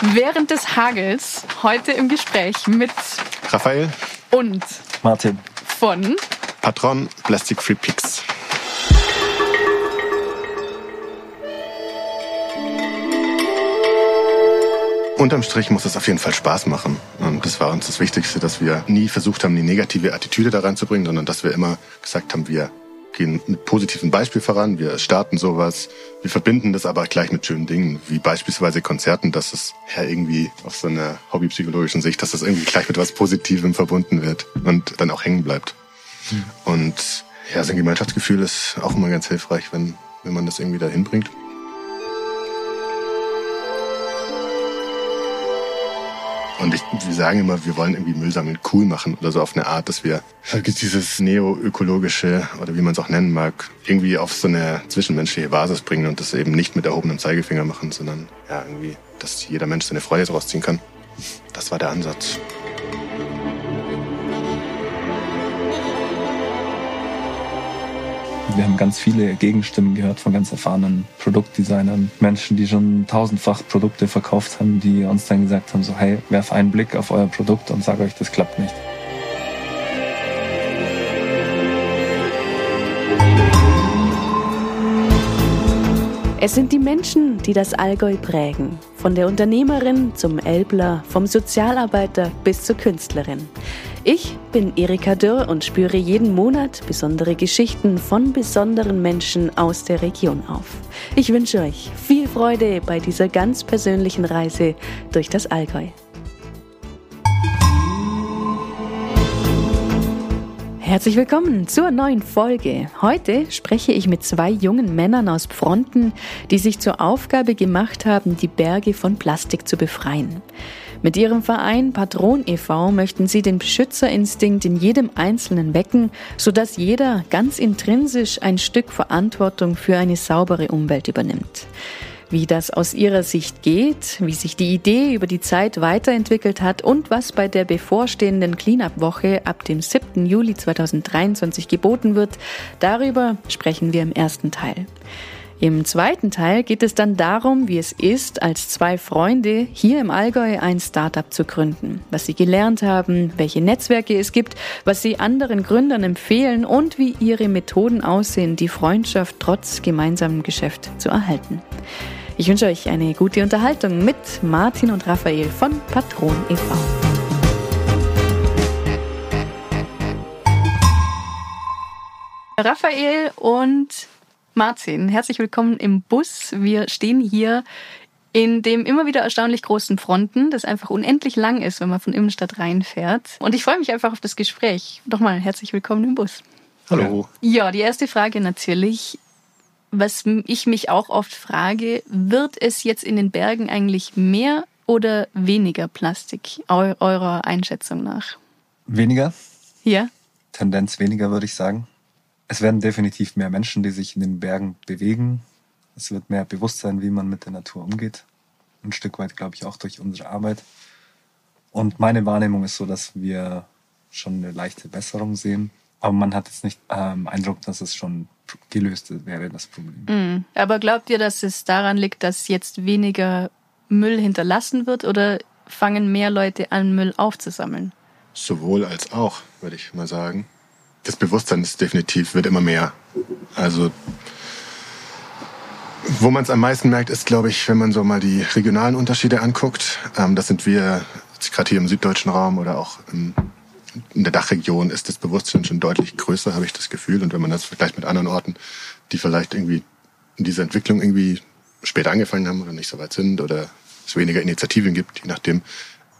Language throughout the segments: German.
Während des Hagels heute im Gespräch mit Raphael und Martin von Patron Plastic Free Pix. Unterm Strich muss es auf jeden Fall Spaß machen. Und das war uns das Wichtigste, dass wir nie versucht haben, die negative Attitüde da reinzubringen, sondern dass wir immer gesagt haben, wir gehen mit positiven Beispiel voran, wir starten sowas, wir verbinden das aber gleich mit schönen Dingen, wie beispielsweise Konzerten, dass es ja irgendwie auf so einer hobbypsychologischen Sicht, dass das irgendwie gleich mit was Positivem verbunden wird und dann auch hängen bleibt. Mhm. Und ja, so ein Gemeinschaftsgefühl ist auch immer ganz hilfreich, wenn, wenn man das irgendwie da hinbringt. Und ich, wir sagen immer, wir wollen irgendwie Müll sammeln cool machen oder so auf eine Art, dass wir dieses neo-ökologische oder wie man es auch nennen mag, irgendwie auf so eine zwischenmenschliche Basis bringen und das eben nicht mit erhobenem Zeigefinger machen, sondern ja irgendwie, dass jeder Mensch seine Freude daraus ziehen kann. Das war der Ansatz. Wir haben ganz viele Gegenstimmen gehört von ganz erfahrenen Produktdesignern, Menschen, die schon tausendfach Produkte verkauft haben, die uns dann gesagt haben, so hey, werf einen Blick auf euer Produkt und sag euch, das klappt nicht. Es sind die Menschen, die das Allgäu prägen. Von der Unternehmerin zum Elbler, vom Sozialarbeiter bis zur Künstlerin. Ich bin Erika Dürr und spüre jeden Monat besondere Geschichten von besonderen Menschen aus der Region auf. Ich wünsche euch viel Freude bei dieser ganz persönlichen Reise durch das Allgäu. Herzlich willkommen zur neuen Folge. Heute spreche ich mit zwei jungen Männern aus Fronten, die sich zur Aufgabe gemacht haben, die Berge von Plastik zu befreien. Mit ihrem Verein Patron e.V. möchten sie den Beschützerinstinkt in jedem Einzelnen wecken, sodass jeder ganz intrinsisch ein Stück Verantwortung für eine saubere Umwelt übernimmt. Wie das aus ihrer Sicht geht, wie sich die Idee über die Zeit weiterentwickelt hat und was bei der bevorstehenden Cleanup-Woche ab dem 7. Juli 2023 geboten wird, darüber sprechen wir im ersten Teil. Im zweiten Teil geht es dann darum, wie es ist, als zwei Freunde hier im Allgäu ein Startup zu gründen, was sie gelernt haben, welche Netzwerke es gibt, was sie anderen Gründern empfehlen und wie ihre Methoden aussehen, die Freundschaft trotz gemeinsamem Geschäft zu erhalten. Ich wünsche euch eine gute Unterhaltung mit Martin und Raphael von Patron e.V. Raphael und Martin, herzlich willkommen im Bus. Wir stehen hier in dem immer wieder erstaunlich großen Fronten, das einfach unendlich lang ist, wenn man von Innenstadt reinfährt. Und ich freue mich einfach auf das Gespräch. Nochmal herzlich willkommen im Bus. Hallo. Ja, die erste Frage natürlich. Was ich mich auch oft frage, wird es jetzt in den Bergen eigentlich mehr oder weniger Plastik eurer Einschätzung nach? Weniger. Ja. Tendenz weniger, würde ich sagen. Es werden definitiv mehr Menschen, die sich in den Bergen bewegen. Es wird mehr Bewusstsein, wie man mit der Natur umgeht. Ein Stück weit, glaube ich, auch durch unsere Arbeit. Und meine Wahrnehmung ist so, dass wir schon eine leichte Besserung sehen. Aber man hat jetzt nicht ähm, Eindruck, dass es schon gelöst wäre, das Problem. Mm. Aber glaubt ihr, dass es daran liegt, dass jetzt weniger Müll hinterlassen wird oder fangen mehr Leute an, Müll aufzusammeln? Sowohl als auch, würde ich mal sagen das Bewusstsein ist definitiv, wird immer mehr. Also, wo man es am meisten merkt, ist, glaube ich, wenn man so mal die regionalen Unterschiede anguckt. Ähm, das sind wir, gerade hier im süddeutschen Raum oder auch im, in der Dachregion, ist das Bewusstsein schon deutlich größer, habe ich das Gefühl. Und wenn man das vergleicht mit anderen Orten, die vielleicht irgendwie in dieser Entwicklung irgendwie später angefangen haben oder nicht so weit sind oder es weniger Initiativen gibt, je nachdem,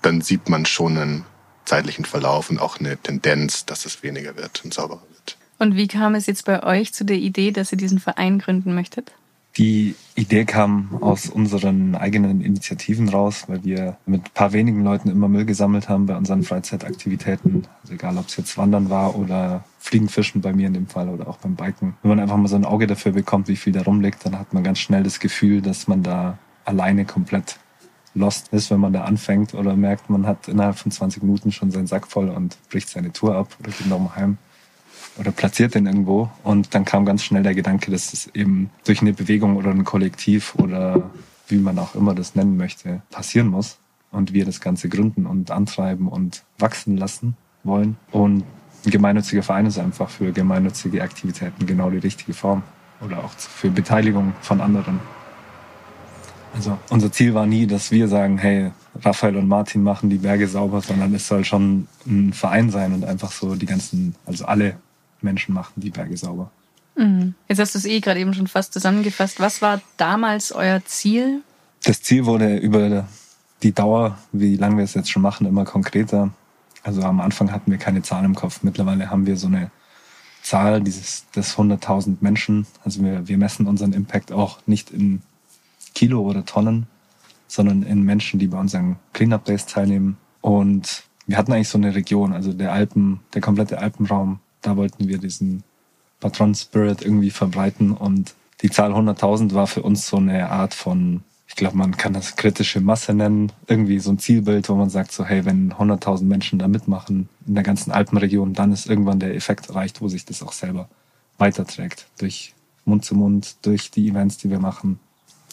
dann sieht man schon einen zeitlichen Verlauf und auch eine Tendenz, dass es weniger wird und sauberer wird. Und wie kam es jetzt bei euch zu der Idee, dass ihr diesen Verein gründen möchtet? Die Idee kam aus unseren eigenen Initiativen raus, weil wir mit ein paar wenigen Leuten immer Müll gesammelt haben bei unseren Freizeitaktivitäten. Also egal, ob es jetzt Wandern war oder Fliegenfischen bei mir in dem Fall oder auch beim Biken. Wenn man einfach mal so ein Auge dafür bekommt, wie viel da rumliegt, dann hat man ganz schnell das Gefühl, dass man da alleine komplett lost ist, wenn man da anfängt oder merkt, man hat innerhalb von 20 Minuten schon seinen Sack voll und bricht seine Tour ab oder geht nochmal heim oder platziert den irgendwo. Und dann kam ganz schnell der Gedanke, dass es eben durch eine Bewegung oder ein Kollektiv oder wie man auch immer das nennen möchte, passieren muss und wir das Ganze gründen und antreiben und wachsen lassen wollen. Und ein gemeinnütziger Verein ist einfach für gemeinnützige Aktivitäten genau die richtige Form oder auch für Beteiligung von anderen. Also unser Ziel war nie, dass wir sagen, hey, Raphael und Martin machen die Berge sauber, sondern es soll schon ein Verein sein und einfach so die ganzen, also alle Menschen machen die Berge sauber. Mhm. Jetzt hast du es eh gerade eben schon fast zusammengefasst. Was war damals euer Ziel? Das Ziel wurde über die Dauer, wie lange wir es jetzt schon machen, immer konkreter. Also am Anfang hatten wir keine Zahl im Kopf. Mittlerweile haben wir so eine Zahl dieses, des 100.000 Menschen. Also wir, wir messen unseren Impact auch nicht in Kilo oder Tonnen, sondern in Menschen, die bei unseren Cleanup Days teilnehmen. Und wir hatten eigentlich so eine Region, also der Alpen, der komplette Alpenraum, da wollten wir diesen Patron Spirit irgendwie verbreiten. Und die Zahl 100.000 war für uns so eine Art von, ich glaube, man kann das kritische Masse nennen, irgendwie so ein Zielbild, wo man sagt so, hey, wenn 100.000 Menschen da mitmachen in der ganzen Alpenregion, dann ist irgendwann der Effekt erreicht, wo sich das auch selber weiterträgt. Durch Mund zu Mund, durch die Events, die wir machen,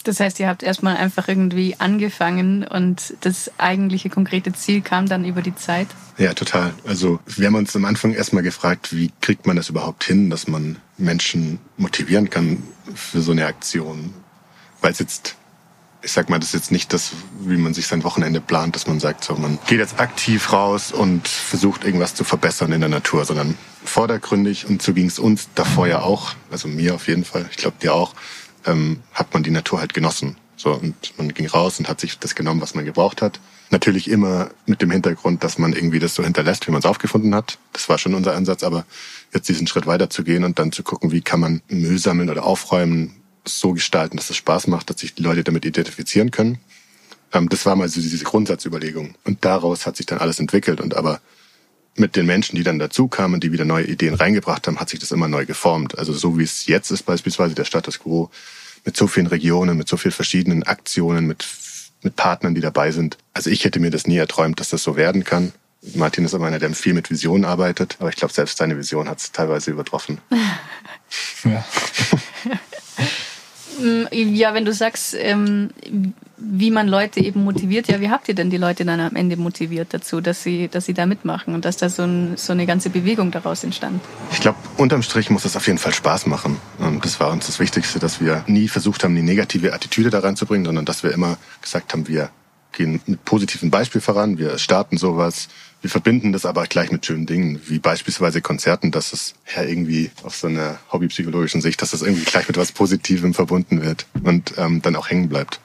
das heißt, ihr habt erstmal einfach irgendwie angefangen und das eigentliche konkrete Ziel kam dann über die Zeit? Ja, total. Also wir haben uns am Anfang erstmal gefragt, wie kriegt man das überhaupt hin, dass man Menschen motivieren kann für so eine Aktion? Weil es jetzt, ich sag mal, das ist jetzt nicht das, wie man sich sein Wochenende plant, dass man sagt, so man geht jetzt aktiv raus und versucht irgendwas zu verbessern in der Natur, sondern vordergründig und so ging es uns davor ja auch, also mir auf jeden Fall, ich glaube dir auch, ähm, hat man die Natur halt genossen. So, und man ging raus und hat sich das genommen, was man gebraucht hat. Natürlich immer mit dem Hintergrund, dass man irgendwie das so hinterlässt, wie man es aufgefunden hat. Das war schon unser Ansatz, aber jetzt diesen Schritt weiter zu gehen und dann zu gucken, wie kann man Müll sammeln oder aufräumen, so gestalten, dass es Spaß macht, dass sich die Leute damit identifizieren können. Ähm, das war mal so diese Grundsatzüberlegung. Und daraus hat sich dann alles entwickelt. Und aber mit den Menschen, die dann dazu kamen, die wieder neue Ideen reingebracht haben, hat sich das immer neu geformt. Also so wie es jetzt ist, beispielsweise der Status quo, mit so vielen Regionen, mit so vielen verschiedenen Aktionen, mit, mit Partnern, die dabei sind. Also ich hätte mir das nie erträumt, dass das so werden kann. Martin ist aber einer, der viel mit Visionen arbeitet, aber ich glaube, selbst seine Vision hat es teilweise übertroffen. ja. Mm, ja, wenn du sagst, ähm, wie man Leute eben motiviert, ja, wie habt ihr denn die Leute dann am Ende motiviert dazu, dass sie, dass sie da mitmachen und dass da so, ein, so eine ganze Bewegung daraus entstand? Ich glaube, unterm Strich muss es auf jeden Fall Spaß machen. Und das war uns das Wichtigste, dass wir nie versucht haben, die negative Attitüde da reinzubringen, sondern dass wir immer gesagt haben, wir gehen mit positiven Beispiel voran, wir starten sowas, wir verbinden das aber gleich mit schönen Dingen, wie beispielsweise Konzerten, dass es ja irgendwie auf so einer hobbypsychologischen Sicht, dass das irgendwie gleich mit was Positivem verbunden wird und ähm, dann auch hängen bleibt.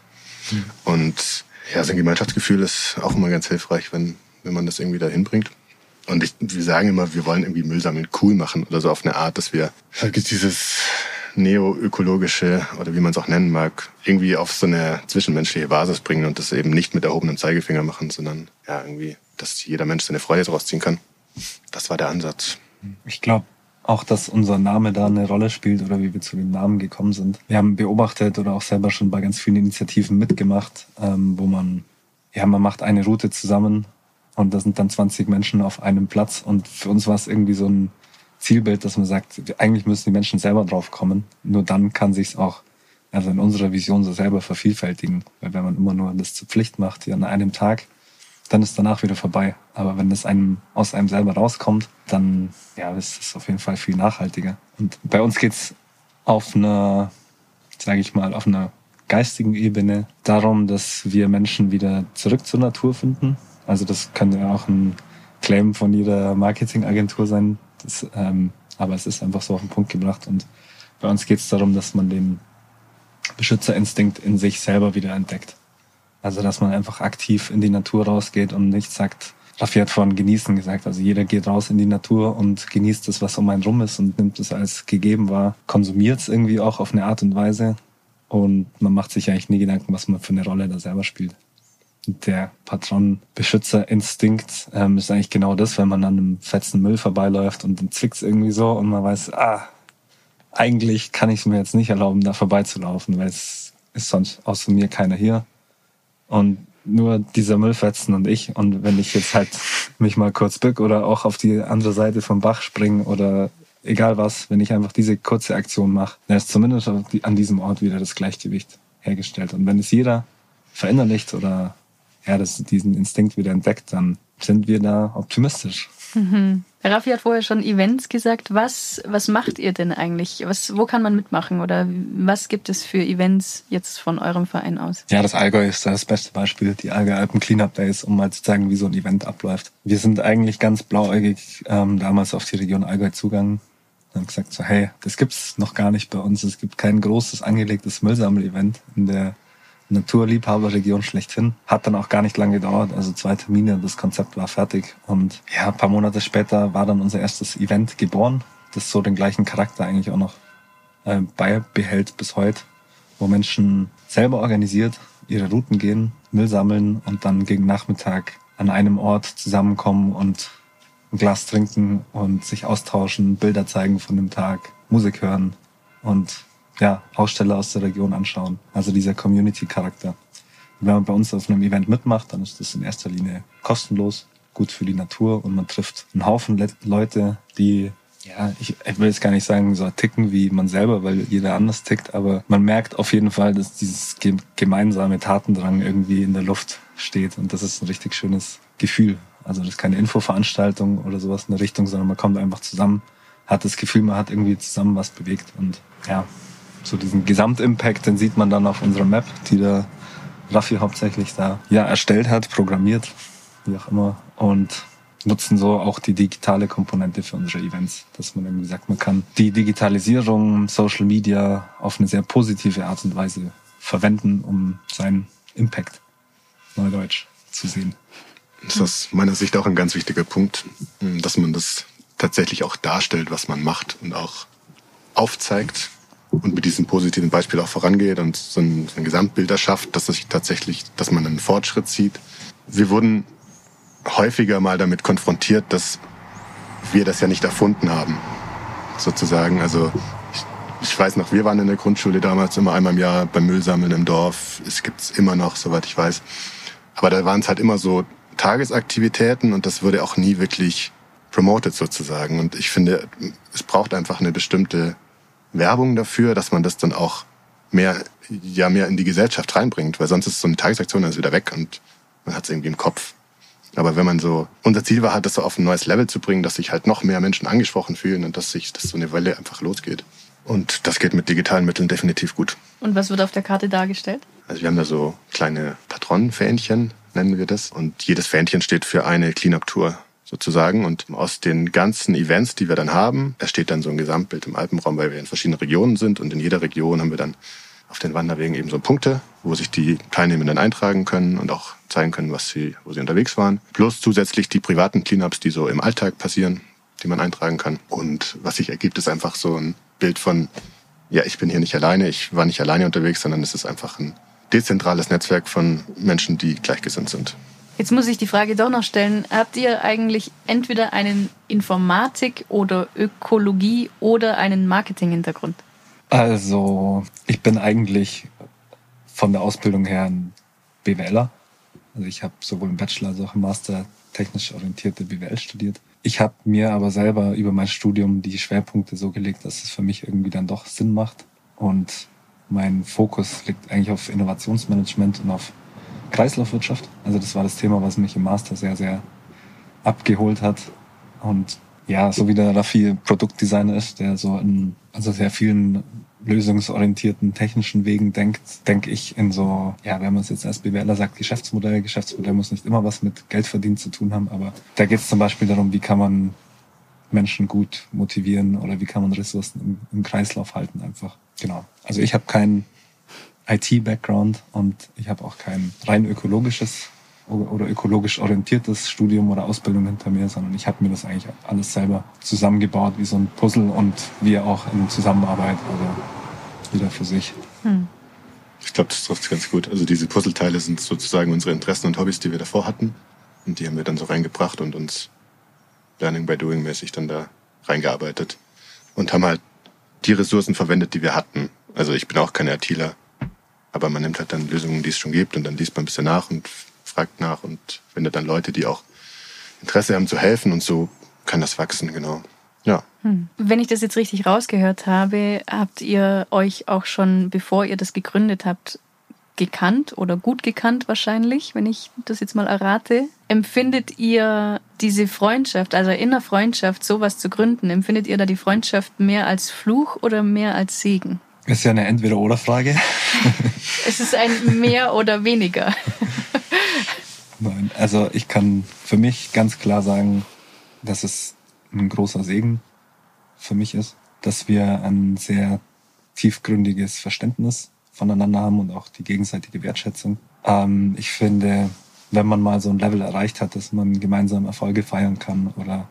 Mhm. Und ja, so ein Gemeinschaftsgefühl ist auch immer ganz hilfreich, wenn, wenn man das irgendwie da hinbringt. Und ich, wir sagen immer, wir wollen irgendwie Müll sammeln cool machen oder so auf eine Art, dass wir dieses neoökologische oder wie man es auch nennen mag, irgendwie auf so eine zwischenmenschliche Basis bringen und das eben nicht mit erhobenem Zeigefinger machen, sondern ja irgendwie, dass jeder Mensch seine Freude daraus ziehen kann. Das war der Ansatz. Ich glaube auch, dass unser Name da eine Rolle spielt oder wie wir zu dem Namen gekommen sind. Wir haben beobachtet oder auch selber schon bei ganz vielen Initiativen mitgemacht, ähm, wo man, ja, man macht eine Route zusammen und da sind dann 20 Menschen auf einem Platz und für uns war es irgendwie so ein Zielbild, dass man sagt, eigentlich müssen die Menschen selber drauf kommen. Nur dann kann sich es auch also in unserer Vision so selber vervielfältigen. Weil wenn man immer nur das zur Pflicht macht, an einem Tag, dann ist danach wieder vorbei. Aber wenn es einem aus einem selber rauskommt, dann ja, ist es auf jeden Fall viel nachhaltiger. Und bei uns geht's auf einer, sage ich mal, auf einer geistigen Ebene darum, dass wir Menschen wieder zurück zur Natur finden. Also das könnte ja auch ein Claim von jeder Marketingagentur sein, das, ähm, aber es ist einfach so auf den Punkt gebracht. Und bei uns geht es darum, dass man den Beschützerinstinkt in sich selber wieder entdeckt. Also dass man einfach aktiv in die Natur rausgeht und nicht sagt, Raffi hat vorhin genießen gesagt, also jeder geht raus in die Natur und genießt das, was um einen rum ist und nimmt es als gegeben wahr, konsumiert es irgendwie auch auf eine Art und Weise und man macht sich eigentlich nie Gedanken, was man für eine Rolle da selber spielt der Patron-Beschützerinstinkt ähm, ist eigentlich genau das, wenn man an einem fetzen Müll vorbeiläuft und dann zwickt's irgendwie so und man weiß, ah, eigentlich kann ich mir jetzt nicht erlauben, da vorbeizulaufen, weil es ist sonst außer mir keiner hier. Und nur dieser Müllfetzen und ich. Und wenn ich jetzt halt mich mal kurz bück oder auch auf die andere Seite vom Bach springe oder egal was, wenn ich einfach diese kurze Aktion mache, dann ist zumindest an diesem Ort wieder das Gleichgewicht. hergestellt. Und wenn es jeder verinnerlicht oder ja, das, diesen Instinkt wieder entdeckt, dann sind wir da optimistisch. Mhm. Raffi hat vorher schon Events gesagt. Was, was macht ihr denn eigentlich? Was, wo kann man mitmachen oder was gibt es für Events jetzt von eurem Verein aus? Ja, das Allgäu ist das beste Beispiel, die Allgäu Alpen Cleanup Days, um mal zu zeigen, wie so ein Event abläuft. Wir sind eigentlich ganz blauäugig ähm, damals auf die Region Allgäu zugegangen und haben gesagt so, hey, das gibt's noch gar nicht bei uns. Es gibt kein großes angelegtes Müllsammel-Event in der Naturliebhaberregion schlechthin. Hat dann auch gar nicht lange gedauert, also zwei Termine, das Konzept war fertig. Und ja, ein paar Monate später war dann unser erstes Event geboren, das so den gleichen Charakter eigentlich auch noch äh, beibehält bis heute, wo Menschen selber organisiert ihre Routen gehen, Müll sammeln und dann gegen Nachmittag an einem Ort zusammenkommen und ein Glas trinken und sich austauschen, Bilder zeigen von dem Tag, Musik hören und ja, Aussteller aus der Region anschauen. Also dieser Community-Charakter. Wenn man bei uns auf einem Event mitmacht, dann ist das in erster Linie kostenlos, gut für die Natur und man trifft einen Haufen Le Leute, die ja, ich, ich will jetzt gar nicht sagen, so ticken wie man selber, weil jeder anders tickt, aber man merkt auf jeden Fall, dass dieses gemeinsame Tatendrang irgendwie in der Luft steht und das ist ein richtig schönes Gefühl. Also das ist keine Infoveranstaltung oder sowas in der Richtung, sondern man kommt einfach zusammen, hat das Gefühl, man hat irgendwie zusammen was bewegt und ja, so diesen Gesamtimpact, den sieht man dann auf unserer Map, die der Raffi hauptsächlich da ja erstellt hat, programmiert, wie auch immer. Und nutzen so auch die digitale Komponente für unsere Events, dass man irgendwie sagt, man kann die Digitalisierung, Social Media auf eine sehr positive Art und Weise verwenden, um seinen Impact, Neudeutsch, zu sehen. Das ist aus meiner Sicht auch ein ganz wichtiger Punkt, dass man das tatsächlich auch darstellt, was man macht und auch aufzeigt, und mit diesem positiven Beispiel auch vorangeht und so ein, so ein Gesamtbild erschafft, dass sich tatsächlich, dass man einen Fortschritt sieht. Wir wurden häufiger mal damit konfrontiert, dass wir das ja nicht erfunden haben, sozusagen. Also ich, ich weiß noch, wir waren in der Grundschule damals immer einmal im Jahr beim Müllsammeln im Dorf. Es gibt's immer noch, soweit ich weiß. Aber da waren es halt immer so Tagesaktivitäten und das wurde auch nie wirklich promoted sozusagen. Und ich finde, es braucht einfach eine bestimmte Werbung dafür, dass man das dann auch mehr, ja, mehr in die Gesellschaft reinbringt, weil sonst ist so eine Tagesaktion dann ist wieder weg und man hat es irgendwie im Kopf. Aber wenn man so, unser Ziel war halt, das so auf ein neues Level zu bringen, dass sich halt noch mehr Menschen angesprochen fühlen und dass sich, dass so eine Welle einfach losgeht. Und das geht mit digitalen Mitteln definitiv gut. Und was wird auf der Karte dargestellt? Also wir haben da so kleine Patronenfähnchen, nennen wir das. Und jedes Fähnchen steht für eine Cleanup-Tour sozusagen. Und aus den ganzen Events, die wir dann haben, entsteht dann so ein Gesamtbild im Alpenraum, weil wir in verschiedenen Regionen sind. Und in jeder Region haben wir dann auf den Wanderwegen eben so Punkte, wo sich die Teilnehmenden eintragen können und auch zeigen können, was sie, wo sie unterwegs waren. Plus zusätzlich die privaten Cleanups, die so im Alltag passieren, die man eintragen kann. Und was sich ergibt, ist einfach so ein Bild von, ja, ich bin hier nicht alleine, ich war nicht alleine unterwegs, sondern es ist einfach ein dezentrales Netzwerk von Menschen, die gleichgesinnt sind. Jetzt muss ich die Frage doch noch stellen. Habt ihr eigentlich entweder einen Informatik- oder Ökologie- oder einen Marketing-Hintergrund? Also, ich bin eigentlich von der Ausbildung her ein BWLer. Also ich habe sowohl im Bachelor als auch im Master technisch orientierte BWL studiert. Ich habe mir aber selber über mein Studium die Schwerpunkte so gelegt, dass es für mich irgendwie dann doch Sinn macht. Und mein Fokus liegt eigentlich auf Innovationsmanagement und auf Kreislaufwirtschaft. Also das war das Thema, was mich im Master sehr, sehr abgeholt hat. Und ja, so wie der Raffi Produktdesigner ist, der so in also sehr vielen lösungsorientierten technischen Wegen denkt, denke ich in so, ja, wenn man es jetzt als BWLer sagt, Geschäftsmodell. Geschäftsmodell muss nicht immer was mit Geld verdienen zu tun haben, aber da geht es zum Beispiel darum, wie kann man Menschen gut motivieren oder wie kann man Ressourcen im, im Kreislauf halten einfach. Genau. Also ich habe keinen IT-Background und ich habe auch kein rein ökologisches oder ökologisch orientiertes Studium oder Ausbildung hinter mir, sondern ich habe mir das eigentlich alles selber zusammengebaut, wie so ein Puzzle und wir auch in Zusammenarbeit, also jeder für sich. Hm. Ich glaube, das trifft ganz gut. Also diese Puzzleteile sind sozusagen unsere Interessen und Hobbys, die wir davor hatten. Und die haben wir dann so reingebracht und uns Learning by Doing mäßig dann da reingearbeitet. Und haben halt die Ressourcen verwendet, die wir hatten. Also ich bin auch kein ITler. Aber man nimmt halt dann Lösungen, die es schon gibt und dann liest man ein bisschen nach und fragt nach und findet dann Leute, die auch Interesse haben zu helfen und so kann das wachsen, genau. Ja. Hm. Wenn ich das jetzt richtig rausgehört habe, habt ihr euch auch schon, bevor ihr das gegründet habt, gekannt oder gut gekannt wahrscheinlich, wenn ich das jetzt mal errate. Empfindet ihr diese Freundschaft, also in Freundschaft sowas zu gründen, empfindet ihr da die Freundschaft mehr als Fluch oder mehr als Segen? Das ist ja eine Entweder-Oder-Frage. es ist ein mehr oder weniger. Nein, also ich kann für mich ganz klar sagen, dass es ein großer Segen für mich ist, dass wir ein sehr tiefgründiges Verständnis voneinander haben und auch die gegenseitige Wertschätzung. Ähm, ich finde, wenn man mal so ein Level erreicht hat, dass man gemeinsam Erfolge feiern kann oder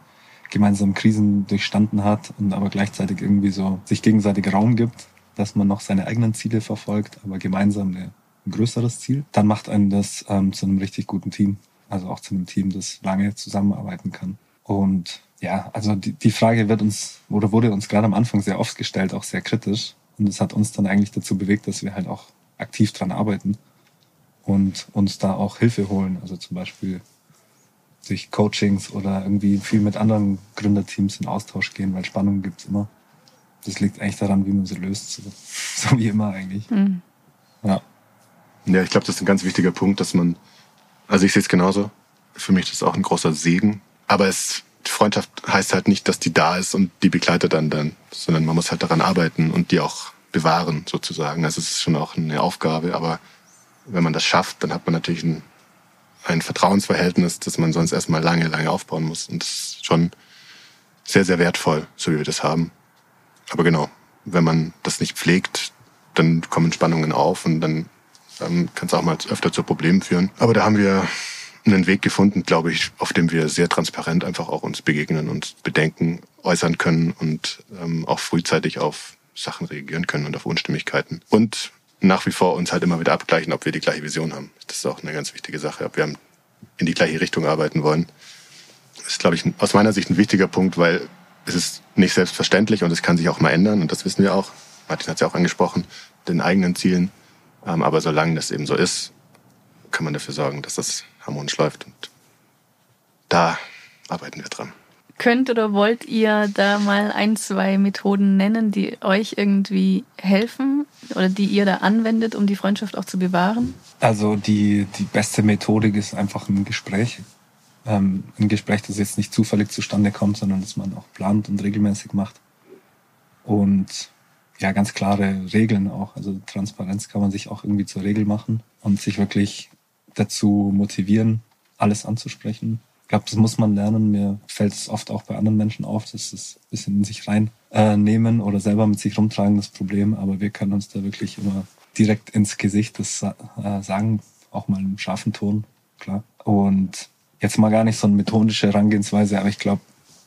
gemeinsam Krisen durchstanden hat und aber gleichzeitig irgendwie so sich gegenseitig Raum gibt, dass man noch seine eigenen Ziele verfolgt, aber gemeinsam ein größeres Ziel, dann macht einen das ähm, zu einem richtig guten Team. Also auch zu einem Team, das lange zusammenarbeiten kann. Und ja, also die, die Frage wird uns oder wurde uns gerade am Anfang sehr oft gestellt, auch sehr kritisch. Und das hat uns dann eigentlich dazu bewegt, dass wir halt auch aktiv dran arbeiten und uns da auch Hilfe holen. Also zum Beispiel durch Coachings oder irgendwie viel mit anderen Gründerteams in Austausch gehen, weil Spannungen gibt's immer. Das liegt eigentlich daran, wie man sie löst, so, so wie immer eigentlich. Mhm. Ja. Ja, ich glaube, das ist ein ganz wichtiger Punkt, dass man, also ich sehe es genauso. Für mich ist das auch ein großer Segen. Aber es Freundschaft heißt halt nicht, dass die da ist und die begleitet dann dann, sondern man muss halt daran arbeiten und die auch bewahren sozusagen. Also es ist schon auch eine Aufgabe, aber wenn man das schafft, dann hat man natürlich ein, ein Vertrauensverhältnis, das man sonst erstmal lange, lange aufbauen muss. Und das ist schon sehr, sehr wertvoll, so wie wir das haben. Aber genau, wenn man das nicht pflegt, dann kommen Spannungen auf und dann ähm, kann es auch mal öfter zu Problemen führen. Aber da haben wir einen Weg gefunden, glaube ich, auf dem wir sehr transparent einfach auch uns begegnen und Bedenken äußern können und ähm, auch frühzeitig auf Sachen reagieren können und auf Unstimmigkeiten. Und nach wie vor uns halt immer wieder abgleichen, ob wir die gleiche Vision haben. Das ist auch eine ganz wichtige Sache, ob wir in die gleiche Richtung arbeiten wollen. Das ist, glaube ich, aus meiner Sicht ein wichtiger Punkt, weil es ist nicht selbstverständlich und es kann sich auch mal ändern und das wissen wir auch. Martin hat es ja auch angesprochen, den eigenen Zielen. Ähm, aber solange das eben so ist, kann man dafür sorgen, dass das harmonisch läuft. Und da arbeiten wir dran. Könnt oder wollt ihr da mal ein, zwei Methoden nennen, die euch irgendwie helfen oder die ihr da anwendet, um die Freundschaft auch zu bewahren? Also die, die beste Methodik ist einfach ein Gespräch. Ähm, ein Gespräch, das jetzt nicht zufällig zustande kommt, sondern das man auch plant und regelmäßig macht. Und ja, ganz klare Regeln auch. Also Transparenz kann man sich auch irgendwie zur Regel machen und sich wirklich dazu motivieren, alles anzusprechen. Ich glaube, das muss man lernen. Mir fällt es oft auch bei anderen Menschen auf, dass es ein bisschen in sich reinnehmen äh, oder selber mit sich rumtragen, das Problem. Aber wir können uns da wirklich immer direkt ins Gesicht das äh, sagen, auch mal im scharfen Ton, klar. Und jetzt mal gar nicht so eine methodische Herangehensweise, aber ich glaube,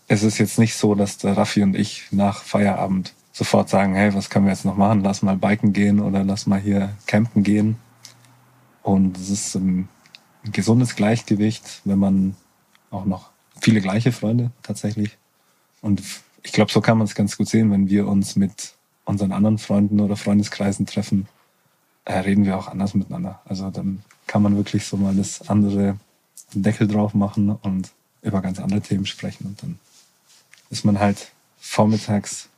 es ist jetzt nicht so, dass der Raffi und ich nach Feierabend sofort sagen, hey, was können wir jetzt noch machen? Lass mal biken gehen oder lass mal hier campen gehen, und es ist ein gesundes Gleichgewicht, wenn man auch noch viele gleiche Freunde tatsächlich. Und ich glaube, so kann man es ganz gut sehen, wenn wir uns mit unseren anderen Freunden oder Freundeskreisen treffen, äh, reden wir auch anders miteinander. Also dann kann man wirklich so mal das andere Deckel drauf machen und über ganz andere Themen sprechen. Und dann ist man halt vormittags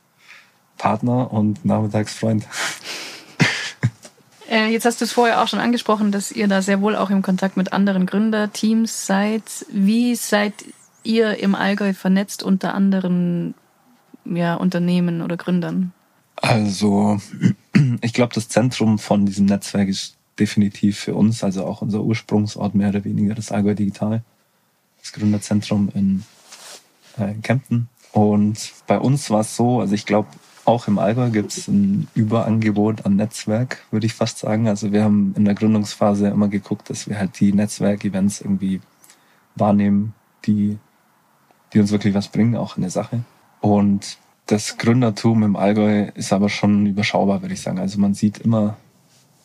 Partner und nachmittags Freund. Äh, jetzt hast du es vorher auch schon angesprochen, dass ihr da sehr wohl auch im Kontakt mit anderen Gründerteams seid. Wie seid ihr im Allgäu vernetzt unter anderen ja, Unternehmen oder Gründern? Also, ich glaube, das Zentrum von diesem Netzwerk ist definitiv für uns, also auch unser Ursprungsort mehr oder weniger, das Allgäu Digital, das Gründerzentrum in, äh, in Kempten. Und bei uns war es so, also ich glaube, auch im Allgäu gibt es ein Überangebot an Netzwerk, würde ich fast sagen. Also wir haben in der Gründungsphase immer geguckt, dass wir halt die Netzwerkevents irgendwie wahrnehmen, die, die uns wirklich was bringen, auch in der Sache. Und das Gründertum im Allgäu ist aber schon überschaubar, würde ich sagen. Also man sieht immer,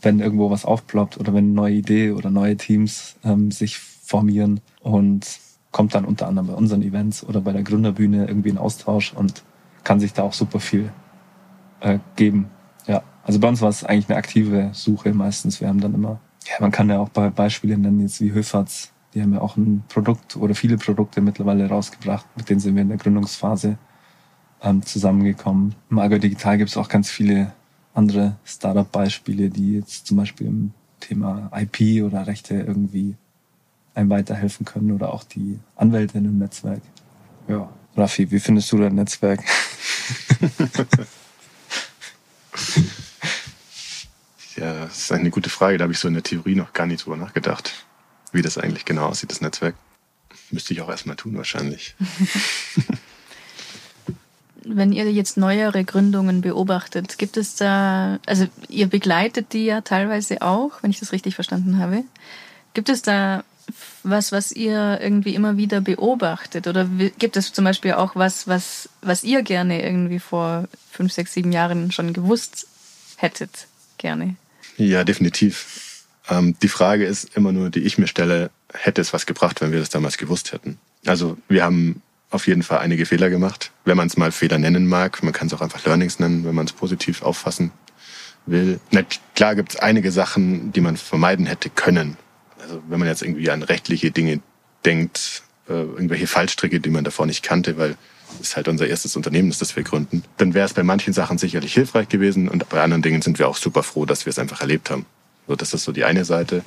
wenn irgendwo was aufploppt oder wenn eine neue Idee oder neue Teams ähm, sich formieren und kommt dann unter anderem bei unseren Events oder bei der Gründerbühne irgendwie ein Austausch und kann sich da auch super viel äh, geben. Ja, also bei uns war es eigentlich eine aktive Suche meistens. Wir haben dann immer, ja, man kann ja auch bei Beispiele nennen, jetzt wie Höferts, die haben ja auch ein Produkt oder viele Produkte mittlerweile rausgebracht, mit denen sind wir in der Gründungsphase ähm, zusammengekommen. Im Allgäu Digital gibt es auch ganz viele andere Startup-Beispiele, die jetzt zum Beispiel im Thema IP oder Rechte irgendwie einem weiterhelfen können oder auch die Anwälte in einem Netzwerk. Ja. Raffi, wie findest du dein Netzwerk? ja, das ist eine gute Frage. Da habe ich so in der Theorie noch gar nicht drüber nachgedacht, wie das eigentlich genau aussieht, das Netzwerk. Müsste ich auch erstmal tun, wahrscheinlich. Wenn ihr jetzt neuere Gründungen beobachtet, gibt es da, also ihr begleitet die ja teilweise auch, wenn ich das richtig verstanden habe. Gibt es da was, was ihr irgendwie immer wieder beobachtet? Oder gibt es zum Beispiel auch was, was, was ihr gerne irgendwie vor fünf, sechs, sieben Jahren schon gewusst hättet? Gerne. Ja, definitiv. Ähm, die Frage ist immer nur, die ich mir stelle, hätte es was gebracht, wenn wir das damals gewusst hätten? Also wir haben auf jeden Fall einige Fehler gemacht, wenn man es mal Fehler nennen mag. Man kann es auch einfach Learnings nennen, wenn man es positiv auffassen will. Na, klar gibt es einige Sachen, die man vermeiden hätte können. Also wenn man jetzt irgendwie an rechtliche Dinge denkt, äh, irgendwelche Fallstricke, die man davor nicht kannte, weil es ist halt unser erstes Unternehmen ist, das wir gründen, dann wäre es bei manchen Sachen sicherlich hilfreich gewesen und bei anderen Dingen sind wir auch super froh, dass wir es einfach erlebt haben. So, das ist so die eine Seite.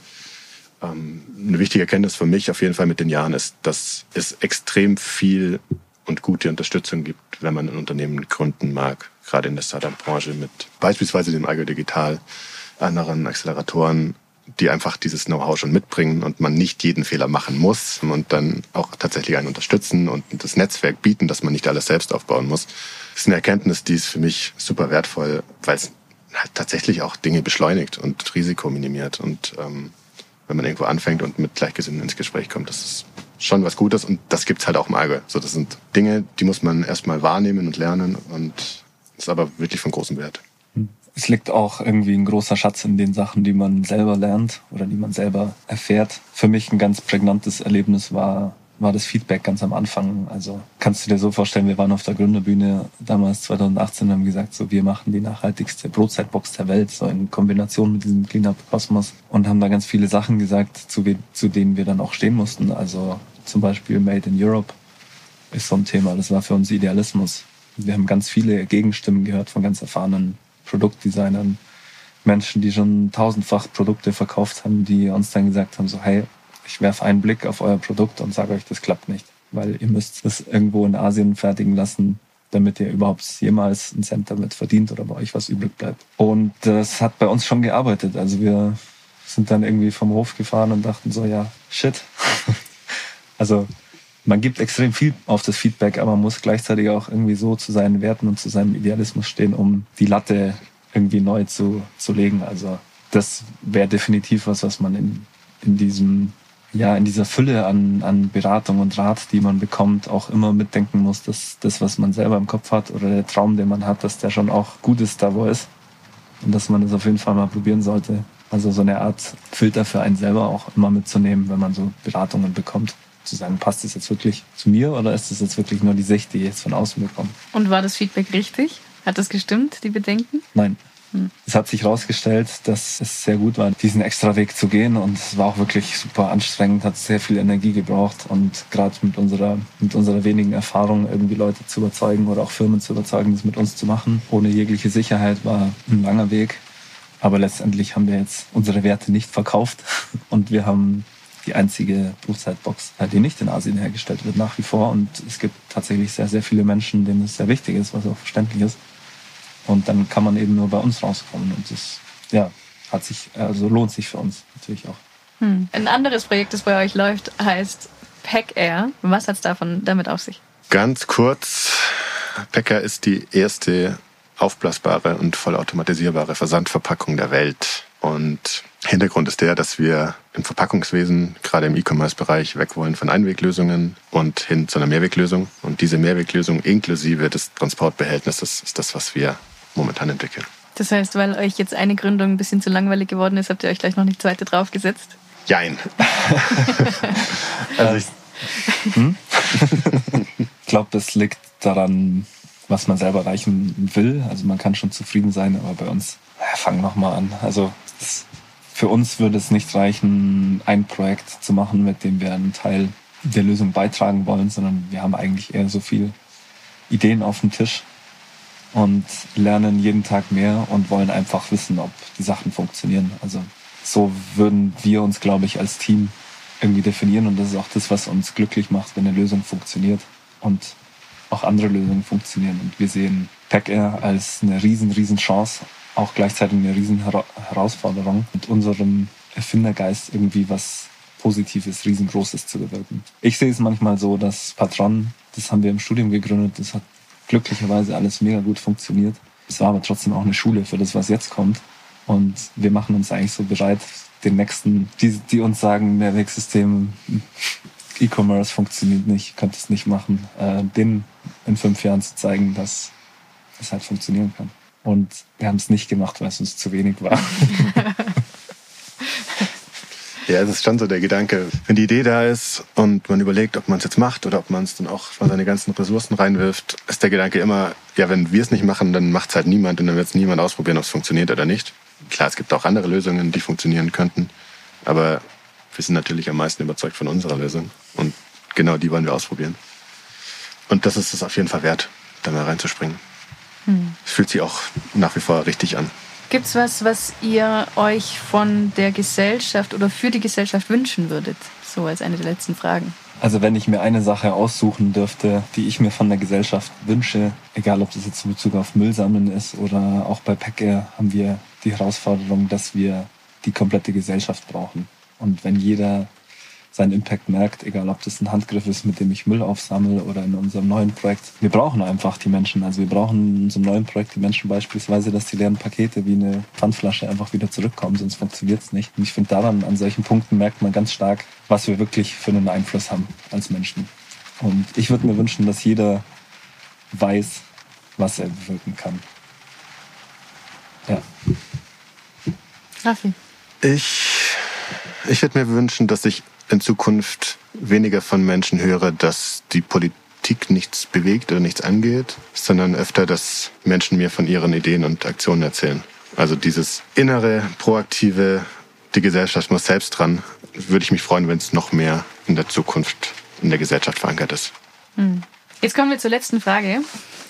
Ähm, eine wichtige Erkenntnis für mich auf jeden Fall mit den Jahren ist, dass es extrem viel und gute Unterstützung gibt, wenn man ein Unternehmen gründen mag, gerade in der Startup-Branche mit beispielsweise dem Algo Digital, anderen Acceleratoren die einfach dieses Know-how schon mitbringen und man nicht jeden Fehler machen muss und dann auch tatsächlich einen unterstützen und das Netzwerk bieten, dass man nicht alles selbst aufbauen muss. Das ist eine Erkenntnis, die ist für mich super wertvoll, weil es halt tatsächlich auch Dinge beschleunigt und Risiko minimiert. Und ähm, wenn man irgendwo anfängt und mit Gleichgesinnten ins Gespräch kommt, das ist schon was Gutes und das gibt's halt auch im Allgäu. So, das sind Dinge, die muss man erstmal wahrnehmen und lernen und ist aber wirklich von großem Wert es liegt auch irgendwie ein großer Schatz in den Sachen, die man selber lernt oder die man selber erfährt. Für mich ein ganz prägnantes Erlebnis war, war das Feedback ganz am Anfang. Also kannst du dir so vorstellen, wir waren auf der Gründerbühne damals 2018 und haben gesagt, so wir machen die nachhaltigste Brotzeitbox der Welt, so in Kombination mit diesem Cleanup Kosmos und haben da ganz viele Sachen gesagt, zu, zu denen wir dann auch stehen mussten. Also zum Beispiel Made in Europe ist so ein Thema. Das war für uns Idealismus. Wir haben ganz viele Gegenstimmen gehört von ganz erfahrenen Produktdesignern, Menschen, die schon tausendfach Produkte verkauft haben, die uns dann gesagt haben, so hey, ich werfe einen Blick auf euer Produkt und sage euch, das klappt nicht, weil ihr müsst es irgendwo in Asien fertigen lassen, damit ihr überhaupt jemals einen Cent damit verdient oder bei euch was übrig bleibt. Und das hat bei uns schon gearbeitet. Also wir sind dann irgendwie vom Hof gefahren und dachten so, ja, shit. also man gibt extrem viel auf das Feedback, aber man muss gleichzeitig auch irgendwie so zu seinen Werten und zu seinem Idealismus stehen, um die Latte irgendwie neu zu, zu legen. Also das wäre definitiv was, was man in, in diesem ja, in dieser Fülle an, an Beratung und Rat, die man bekommt, auch immer mitdenken muss, dass das, was man selber im Kopf hat oder der Traum, den man hat, dass der schon auch gut ist, da wo er ist. Und dass man das auf jeden Fall mal probieren sollte. Also so eine Art Filter für einen selber auch immer mitzunehmen, wenn man so Beratungen bekommt zu sagen, passt das jetzt wirklich zu mir oder ist das jetzt wirklich nur die Sicht, die jetzt von außen bekommt? Und war das Feedback richtig? Hat das gestimmt, die Bedenken? Nein. Hm. Es hat sich herausgestellt, dass es sehr gut war, diesen extra Weg zu gehen und es war auch wirklich super anstrengend, hat sehr viel Energie gebraucht und gerade mit unserer, mit unserer wenigen Erfahrung irgendwie Leute zu überzeugen oder auch Firmen zu überzeugen, das mit uns zu machen, ohne jegliche Sicherheit war ein langer Weg. Aber letztendlich haben wir jetzt unsere Werte nicht verkauft und wir haben die einzige Bruchzeitbox, die nicht in Asien hergestellt wird, nach wie vor. Und es gibt tatsächlich sehr, sehr viele Menschen, denen es sehr wichtig ist, was auch verständlich ist. Und dann kann man eben nur bei uns rauskommen. Und das, ja, hat sich, also lohnt sich für uns natürlich auch. Hm. Ein anderes Projekt, das bei euch läuft, heißt Pack Air. Was hat es davon damit auf sich? Ganz kurz. Packer ist die erste aufblasbare und vollautomatisierbare Versandverpackung der Welt. Und Hintergrund ist der, dass wir im Verpackungswesen, gerade im E-Commerce-Bereich, weg wollen von Einweglösungen und hin zu einer Mehrweglösung. Und diese Mehrweglösung inklusive des Transportbehältnisses ist das, was wir momentan entwickeln. Das heißt, weil euch jetzt eine Gründung ein bisschen zu langweilig geworden ist, habt ihr euch gleich noch eine zweite draufgesetzt? Jein. also ich, hm? ich glaube, das liegt daran, was man selber erreichen will. Also man kann schon zufrieden sein, aber bei uns, ja, fang noch mal an. Also das, für uns würde es nicht reichen, ein Projekt zu machen, mit dem wir einen Teil der Lösung beitragen wollen, sondern wir haben eigentlich eher so viel Ideen auf dem Tisch und lernen jeden Tag mehr und wollen einfach wissen, ob die Sachen funktionieren. Also so würden wir uns, glaube ich, als Team irgendwie definieren. Und das ist auch das, was uns glücklich macht, wenn eine Lösung funktioniert und auch andere Lösungen funktionieren. Und wir sehen Pack Air als eine riesen, riesen Chance, auch gleichzeitig eine riesen Herausforderung, mit unserem Erfindergeist irgendwie was Positives, Riesengroßes zu bewirken. Ich sehe es manchmal so, dass Patron, das haben wir im Studium gegründet, das hat glücklicherweise alles mega gut funktioniert. Es war aber trotzdem auch eine Schule für das, was jetzt kommt. Und wir machen uns eigentlich so bereit, den nächsten, die, die uns sagen, der Wegsystem E-Commerce funktioniert nicht, könnt es nicht machen, äh, denen in fünf Jahren zu zeigen, dass es halt funktionieren kann. Und wir haben es nicht gemacht, weil es uns zu wenig war. Ja, es ist schon so der Gedanke, wenn die Idee da ist und man überlegt, ob man es jetzt macht oder ob man es dann auch von seine ganzen Ressourcen reinwirft, ist der Gedanke immer, ja, wenn wir es nicht machen, dann macht es halt niemand und dann wird es niemand ausprobieren, ob es funktioniert oder nicht. Klar, es gibt auch andere Lösungen, die funktionieren könnten, aber wir sind natürlich am meisten überzeugt von unserer Lösung und genau die wollen wir ausprobieren. Und das ist es auf jeden Fall wert, da mal reinzuspringen. Hm. Es fühlt sich auch nach wie vor richtig an. Gibt es was, was ihr euch von der Gesellschaft oder für die Gesellschaft wünschen würdet? So als eine der letzten Fragen. Also wenn ich mir eine Sache aussuchen dürfte, die ich mir von der Gesellschaft wünsche, egal ob das jetzt in Bezug auf Müll sammeln ist oder auch bei Packer, haben wir die Herausforderung, dass wir die komplette Gesellschaft brauchen. Und wenn jeder seinen Impact merkt, egal ob das ein Handgriff ist, mit dem ich Müll aufsammle oder in unserem neuen Projekt. Wir brauchen einfach die Menschen. Also wir brauchen in unserem neuen Projekt die Menschen beispielsweise, dass die leeren Pakete wie eine Pfandflasche einfach wieder zurückkommen, sonst funktioniert es nicht. Und ich finde daran, an solchen Punkten merkt man ganz stark, was wir wirklich für einen Einfluss haben als Menschen. Und ich würde mir wünschen, dass jeder weiß, was er bewirken kann. Ja. Raffi. Ich, ich würde mir wünschen, dass ich in Zukunft weniger von Menschen höre, dass die Politik nichts bewegt oder nichts angeht, sondern öfter, dass Menschen mir von ihren Ideen und Aktionen erzählen. Also dieses innere, proaktive, die Gesellschaft muss selbst dran, würde ich mich freuen, wenn es noch mehr in der Zukunft in der Gesellschaft verankert ist. Hm. Jetzt kommen wir zur letzten Frage.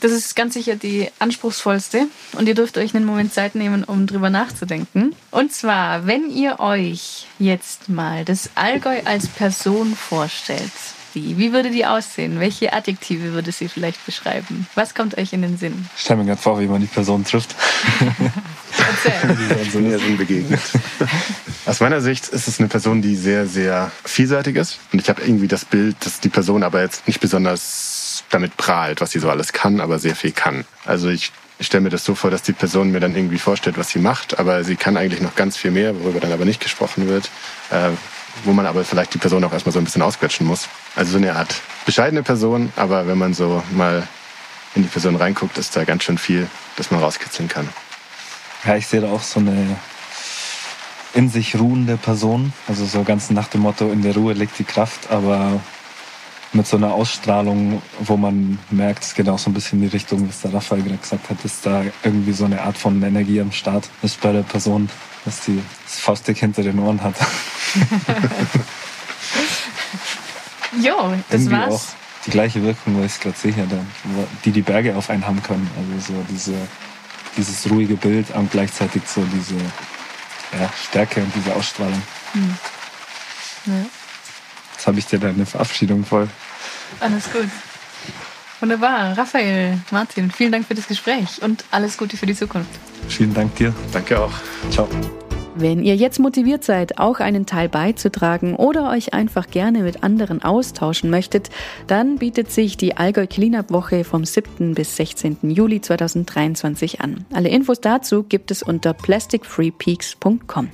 Das ist ganz sicher die anspruchsvollste und ihr dürft euch einen Moment Zeit nehmen, um drüber nachzudenken. Und zwar, wenn ihr euch jetzt mal das Allgäu als Person vorstellt, wie, wie würde die aussehen? Welche Adjektive würde sie vielleicht beschreiben? Was kommt euch in den Sinn? Ich stelle mir gerade vor, wie man die Person trifft. Erzähl. begegnet. Aus meiner Sicht ist es eine Person, die sehr, sehr vielseitig ist. Und ich habe irgendwie das Bild, dass die Person aber jetzt nicht besonders damit prahlt, was sie so alles kann, aber sehr viel kann. Also ich, ich stelle mir das so vor, dass die Person mir dann irgendwie vorstellt, was sie macht, aber sie kann eigentlich noch ganz viel mehr, worüber dann aber nicht gesprochen wird, äh, wo man aber vielleicht die Person auch erstmal so ein bisschen ausquetschen muss. Also so eine Art bescheidene Person, aber wenn man so mal in die Person reinguckt, ist da ganz schön viel, das man rauskitzeln kann. Ja, ich sehe da auch so eine in sich ruhende Person, also so ganz nach dem Motto, in der Ruhe liegt die Kraft, aber mit so einer Ausstrahlung, wo man merkt, es geht auch so ein bisschen in die Richtung, was der Raphael gerade gesagt hat, dass da irgendwie so eine Art von Energie am Start ist bei der Person, dass die das Faustdick hinter den Ohren hat. jo, das irgendwie war's. Auch die gleiche Wirkung, weil ich es gerade sehe, die die Berge auf einen haben können. Also so diese, dieses ruhige Bild und gleichzeitig so diese ja, Stärke und diese Ausstrahlung. Hm. Ja. Jetzt habe ich dir deine Verabschiedung voll. Alles gut. Wunderbar. Raphael, Martin, vielen Dank für das Gespräch und alles Gute für die Zukunft. Vielen Dank dir. Danke auch. Ciao. Wenn ihr jetzt motiviert seid, auch einen Teil beizutragen oder euch einfach gerne mit anderen austauschen möchtet, dann bietet sich die Allgäu Cleanup Woche vom 7. bis 16. Juli 2023 an. Alle Infos dazu gibt es unter plasticfreepeaks.com.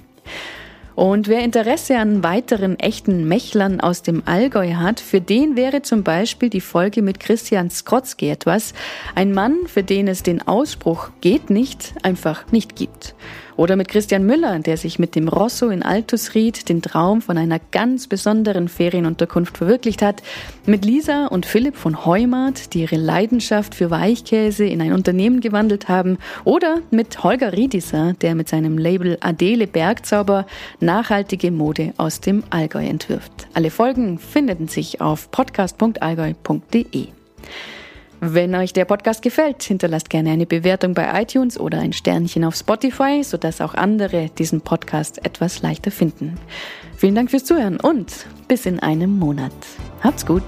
Und wer Interesse an weiteren echten Mechlern aus dem Allgäu hat, für den wäre zum Beispiel die Folge mit Christian Skrotzki etwas. Ein Mann, für den es den Ausspruch geht nicht einfach nicht gibt. Oder mit Christian Müller, der sich mit dem Rosso in Altusried den Traum von einer ganz besonderen Ferienunterkunft verwirklicht hat. Mit Lisa und Philipp von Heumart, die ihre Leidenschaft für Weichkäse in ein Unternehmen gewandelt haben. Oder mit Holger Riedisser, der mit seinem Label Adele Bergzauber nachhaltige Mode aus dem Allgäu entwirft. Alle Folgen finden sich auf podcast.allgäu.de. Wenn euch der Podcast gefällt, hinterlasst gerne eine Bewertung bei iTunes oder ein Sternchen auf Spotify, sodass auch andere diesen Podcast etwas leichter finden. Vielen Dank fürs Zuhören und bis in einem Monat. Habt's gut.